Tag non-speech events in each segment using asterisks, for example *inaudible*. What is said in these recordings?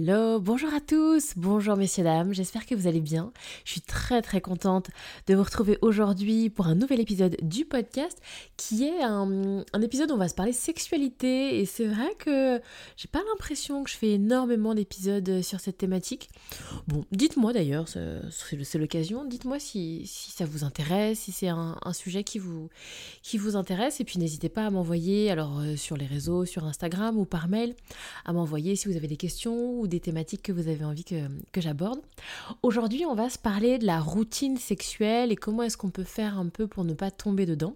Hello, bonjour à tous, bonjour messieurs dames, j'espère que vous allez bien. Je suis très très contente de vous retrouver aujourd'hui pour un nouvel épisode du podcast qui est un, épisode où on va se parler sexualité. Et c'est vrai que j'ai pas l'impression que je fais énormément d'épisodes sur cette thématique. Bon, dites-moi d'ailleurs, c'est l'occasion, dites-moi si, ça vous intéresse, si c'est un, sujet qui vous, qui vous intéresse. Et puis n'hésitez pas à m'envoyer alors euh, sur les réseaux, sur Instagram ou par mail, à m'envoyer si vous avez des questions ou des thématiques que vous avez envie que, j'aborde. Aujourd'hui, on va se parler de la routine sexuelle et comment est-ce qu'on peut faire un peu pour ne pas tomber dedans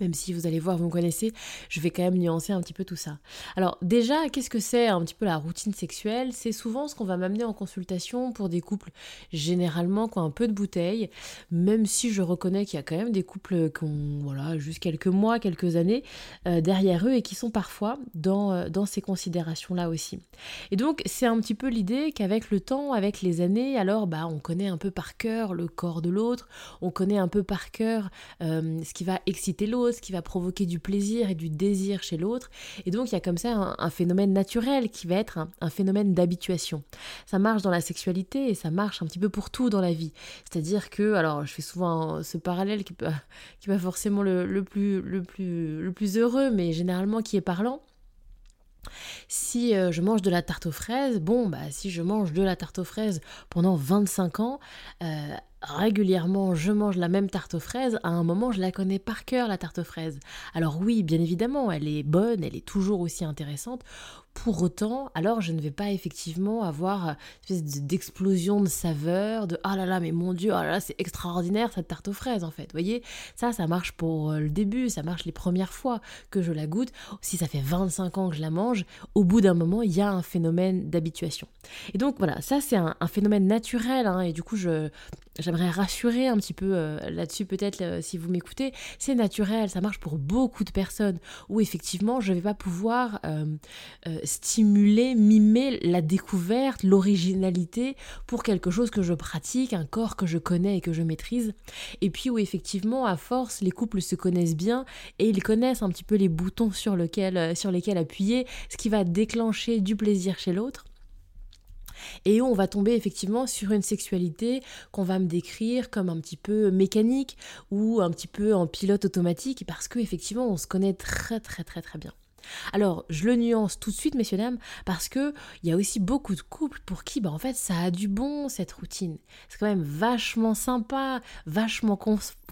même si vous allez voir, vous me connaissez, je vais quand même nuancer un petit peu tout ça. Alors déjà, qu'est-ce que c'est un petit peu la routine sexuelle? C'est souvent ce qu'on va m'amener en consultation pour des couples généralement qui ont un peu de bouteille, même si je reconnais qu'il y a quand même des couples qui ont voilà, juste quelques mois, quelques années euh, derrière eux et qui sont parfois dans, euh, dans ces considérations-là aussi. Et donc c'est un petit peu l'idée qu'avec le temps, avec les années, alors bah, on connaît un peu par cœur le corps de l'autre, on connaît un peu par cœur euh, ce qui va exciter l'autre, qui va provoquer du plaisir et du désir chez l'autre. Et donc il y a comme ça un, phénomène naturel qui va être un, phénomène d'habituation. Ça marche dans la sexualité et ça marche un petit peu pour tout dans la vie. C'est-à-dire que, alors je fais souvent ce parallèle qui n'est *laughs* qui pas forcément le, plus, le, plus, le plus heureux, mais généralement qui est parlant. Si euh, je mange de la tarte aux fraises, bon, bah, si je mange de la tarte aux fraises pendant 25 ans, euh, régulièrement je mange la même tarte aux fraises, à un moment je la connais par cœur la tarte aux fraises. Alors oui, bien évidemment, elle est bonne, elle est toujours aussi intéressante. Pour autant, alors je ne vais pas effectivement avoir une espèce d'explosion de saveur, de ah là là, mais mon dieu, ah là là, c'est extraordinaire cette tarte aux fraises en fait. Vous voyez, ça, ça marche pour euh, le début, ça marche les premières fois que je la goûte. Si ça fait 25 ans que je la mange, au bout d'un moment, il y a un phénomène d'habituation. Et donc voilà, ça c'est un, phénomène naturel, hein, et du coup, je, j'aimerais rassurer un petit peu euh, là-dessus peut-être euh, si vous m'écoutez, c'est naturel, ça marche pour beaucoup de personnes où effectivement je ne vais pas pouvoir stimuler, mimer la découverte, l'originalité pour quelque chose que je pratique, un corps que je connais et que je maîtrise. Et puis où effectivement, à force, les couples se connaissent bien et ils connaissent un petit peu les boutons sur lesquels appuyer, ce qui va déclencher du plaisir chez l'autre et où on va tomber effectivement sur une sexualité qu'on va me décrire comme un petit peu mécanique ou un petit peu en pilote automatique parce que effectivement on se connaît très très très très bien. Alors, je le nuance tout de suite, messieurs, dames, parce que il y a aussi beaucoup de couples pour qui, bah, en fait, ça a du bon, cette routine. C'est quand même vachement sympa, vachement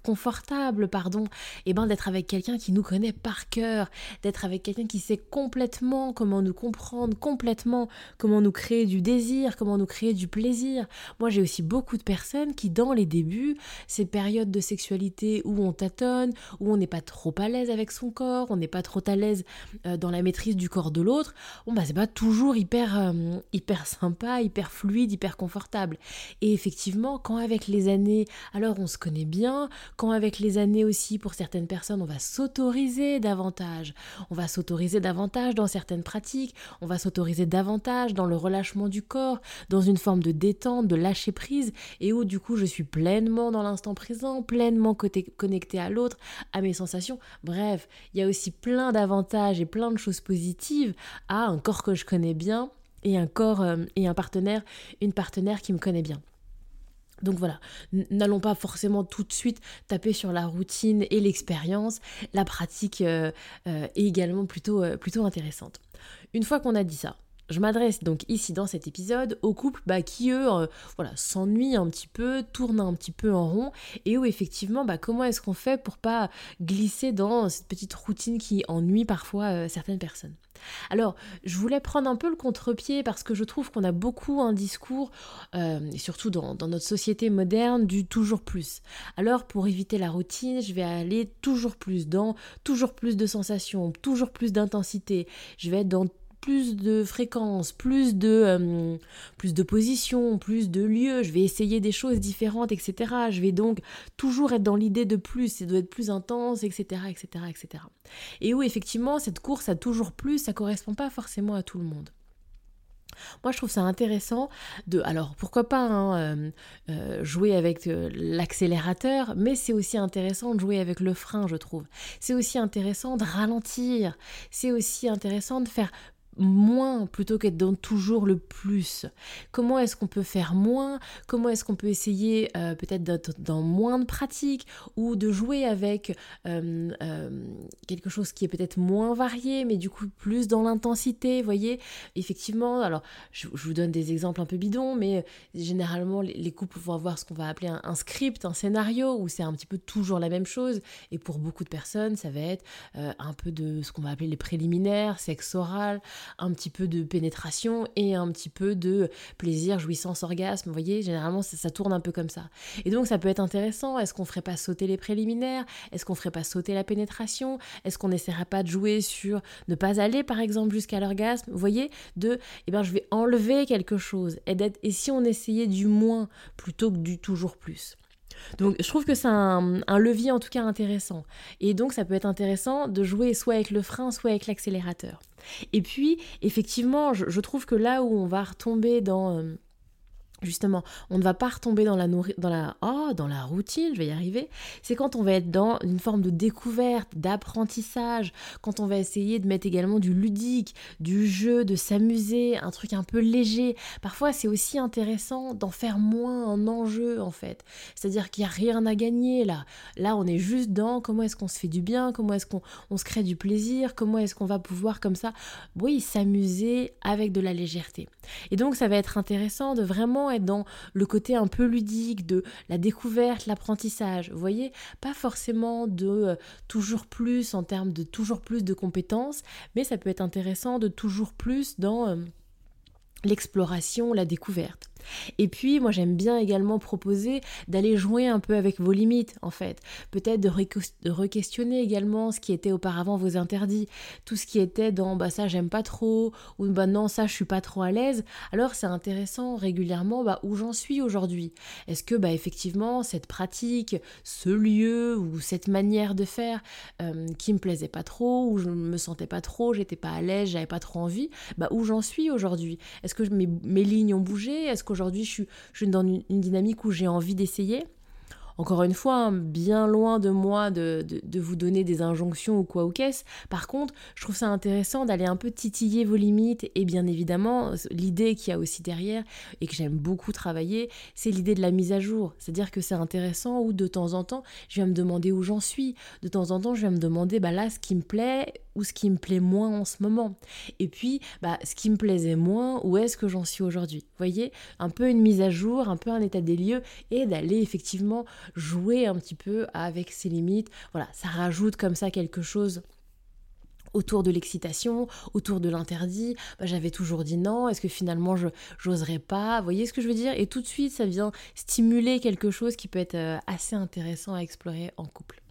confortable, pardon, et eh ben d'être avec quelqu'un qui nous connaît par cœur, d'être avec quelqu'un qui sait complètement comment nous comprendre, complètement comment nous créer du désir, comment nous créer du plaisir. Moi, j'ai aussi beaucoup de personnes qui, dans les débuts, ces périodes de sexualité où on tâtonne, où on n'est pas trop à l'aise avec son corps, on n'est pas trop à l'aise euh, dans la maîtrise du corps de l'autre, bon bah c'est pas toujours hyper euh, hyper sympa, hyper fluide, hyper confortable. Et effectivement, quand avec les années, alors on se connaît bien, quand avec les années aussi, pour certaines personnes, on va s'autoriser davantage, on va s'autoriser davantage dans certaines pratiques, on va s'autoriser davantage dans le relâchement du corps, dans une forme de détente, de lâcher prise, et où du coup je suis pleinement dans l'instant présent, pleinement connecté à l'autre, à mes sensations. Bref, il y a aussi plein d'avantages et plein de choses positives à un corps que je connais bien et un corps euh, et un partenaire, une partenaire qui me connaît bien. Donc voilà, n'allons pas forcément tout de suite taper sur la routine et l'expérience. La pratique euh, euh, est également plutôt, euh, plutôt intéressante. Une fois qu'on a dit ça, je m'adresse donc ici dans cet épisode aux couples bah, qui eux euh, voilà s'ennuient un petit peu, tournent un petit peu en rond et où effectivement bah, comment est-ce qu'on fait pour pas glisser dans cette petite routine qui ennuie parfois euh, certaines personnes? Alors, je voulais prendre un peu le contre-pied parce que je trouve qu'on a beaucoup un discours, euh, et surtout dans, dans, notre société moderne, du toujours plus. Alors, pour éviter la routine, je vais aller toujours plus dans toujours plus de sensations, toujours plus d'intensité. Je vais être dans plus de fréquences, plus de, euh, plus de positions, plus de lieux, je vais essayer des choses différentes, etc. Je vais donc toujours être dans l'idée de plus, c'est doit être plus intense, etc., etc., etc. Et où effectivement, cette course à toujours plus, ça correspond pas forcément à tout le monde. Moi, je trouve ça intéressant de, alors pourquoi pas hein, euh, euh, jouer avec l'accélérateur, mais c'est aussi intéressant de jouer avec le frein, je trouve. C'est aussi intéressant de ralentir. C'est aussi intéressant de faire moins plutôt qu'être dans toujours le plus. Comment est-ce qu'on peut faire moins? Comment est-ce qu'on peut essayer euh, peut-être d'être dans moins de pratiques ou de jouer avec euh, euh, quelque chose qui est peut-être moins varié mais du coup plus dans l'intensité, voyez? Effectivement, alors je, vous donne des exemples un peu bidons mais généralement les, couples vont avoir ce qu'on va appeler un, script, un scénario où c'est un petit peu toujours la même chose. Et pour beaucoup de personnes ça va être un peu de ce qu'on va appeler les préliminaires, sexe oral, un petit peu de pénétration et un petit peu de plaisir, jouissance, orgasme. Vous voyez, généralement, ça, tourne un peu comme ça. Et donc, ça peut être intéressant. Est-ce qu'on ferait pas sauter les préliminaires? Est-ce qu'on ferait pas sauter la pénétration? Est-ce qu'on n'essaierait pas de jouer sur ne pas aller, par exemple, jusqu'à l'orgasme? Vous voyez, de, eh bien, je vais enlever quelque chose. Et, et si on essayait du moins plutôt que du toujours plus? Donc je trouve que c'est un, levier en tout cas intéressant. Et donc ça peut être intéressant de jouer soit avec le frein, soit avec l'accélérateur. Et puis effectivement, je, trouve que là où on va retomber dans... Euh, Justement, on ne va pas retomber dans la, dans la, oh, dans la routine, je vais y arriver. C'est quand on va être dans une forme de découverte, d'apprentissage, quand on va essayer de mettre également du ludique, du jeu, de s'amuser, un truc un peu léger. Parfois, c'est aussi intéressant d'en faire moins un enjeu, en fait. C'est-à-dire qu'il n'y a rien à gagner là. Là, on est juste dans comment est-ce qu'on se fait du bien, comment est-ce qu'on on se crée du plaisir, comment est-ce qu'on va pouvoir comme ça, oui, s'amuser avec de la légèreté. Et donc, ça va être intéressant de vraiment dans le côté un peu ludique de la découverte, l'apprentissage. Vous voyez, pas forcément de euh, toujours plus en termes de toujours plus de compétences, mais ça peut être intéressant de toujours plus dans euh, l'exploration, la découverte. Et puis, moi, j'aime bien également proposer d'aller jouer un peu avec vos limites, en fait. Peut-être de, re-questionner également ce qui était auparavant vos interdits. Tout ce qui était dans, bah ça, j'aime pas trop, ou bah non, ça, je suis pas trop à l'aise. Alors, c'est intéressant régulièrement, bah, où j'en suis aujourd'hui. Est-ce que, bah, effectivement, cette pratique, ce lieu, ou cette manière de faire euh, qui me plaisait pas trop, ou je me sentais pas trop, j'étais pas à l'aise, j'avais pas trop envie, bah, où j'en suis aujourd'hui? Est-ce que mes, mes lignes ont bougé? Est-ce Aujourd'hui, je suis, je suis dans une, dynamique où j'ai envie d'essayer. Encore une fois, hein, bien loin de moi de, vous donner des injonctions ou quoi ou qu'est-ce. Par contre, je trouve ça intéressant d'aller un peu titiller vos limites et bien évidemment, l'idée qu'il y a aussi derrière et que j'aime beaucoup travailler, c'est l'idée de la mise à jour. C'est-à-dire que c'est intéressant où de temps en temps, je vais me demander où j'en suis. De temps en temps, je vais me demander, bah là, ce qui me plaît ou ce qui me plaît moins en ce moment. Et puis, bah, ce qui me plaisait moins, où est-ce que j'en suis aujourd'hui? Vous voyez, un peu une mise à jour, un peu un état des lieux et d'aller effectivement jouer un petit peu avec ses limites. Voilà, ça rajoute comme ça quelque chose autour de l'excitation, autour de l'interdit, bah, j'avais toujours dit non, est-ce que finalement je j'oserais pas, vous voyez ce que je veux dire? Et tout de suite ça vient stimuler quelque chose qui peut être euh, assez intéressant à explorer en couple.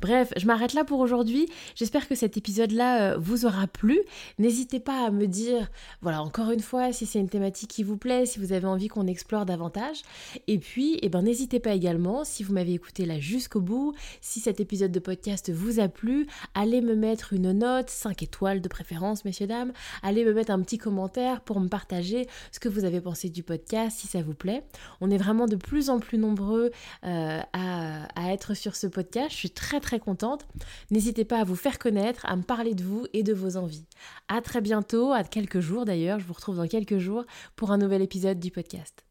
Bref, je m'arrête là pour aujourd'hui. J'espère que cet épisode-là euh, vous aura plu. N'hésitez pas à me dire, voilà, encore une fois, si c'est une thématique qui vous plaît, si vous avez envie qu'on explore davantage. Et puis, eh ben, n'hésitez pas également, si vous m'avez écouté là jusqu'au bout, si cet épisode de podcast vous a plu, allez me mettre une note, 5 étoiles de préférence, messieurs, dames. Allez me mettre un petit commentaire pour me partager ce que vous avez pensé du podcast, si ça vous plaît. On est vraiment de plus en plus nombreux euh, à, être sur ce podcast. Je suis très très contente. N'hésitez pas à vous faire connaître, à me parler de vous et de vos envies. À très bientôt, à quelques jours d'ailleurs, je vous retrouve dans quelques jours pour un nouvel épisode du podcast.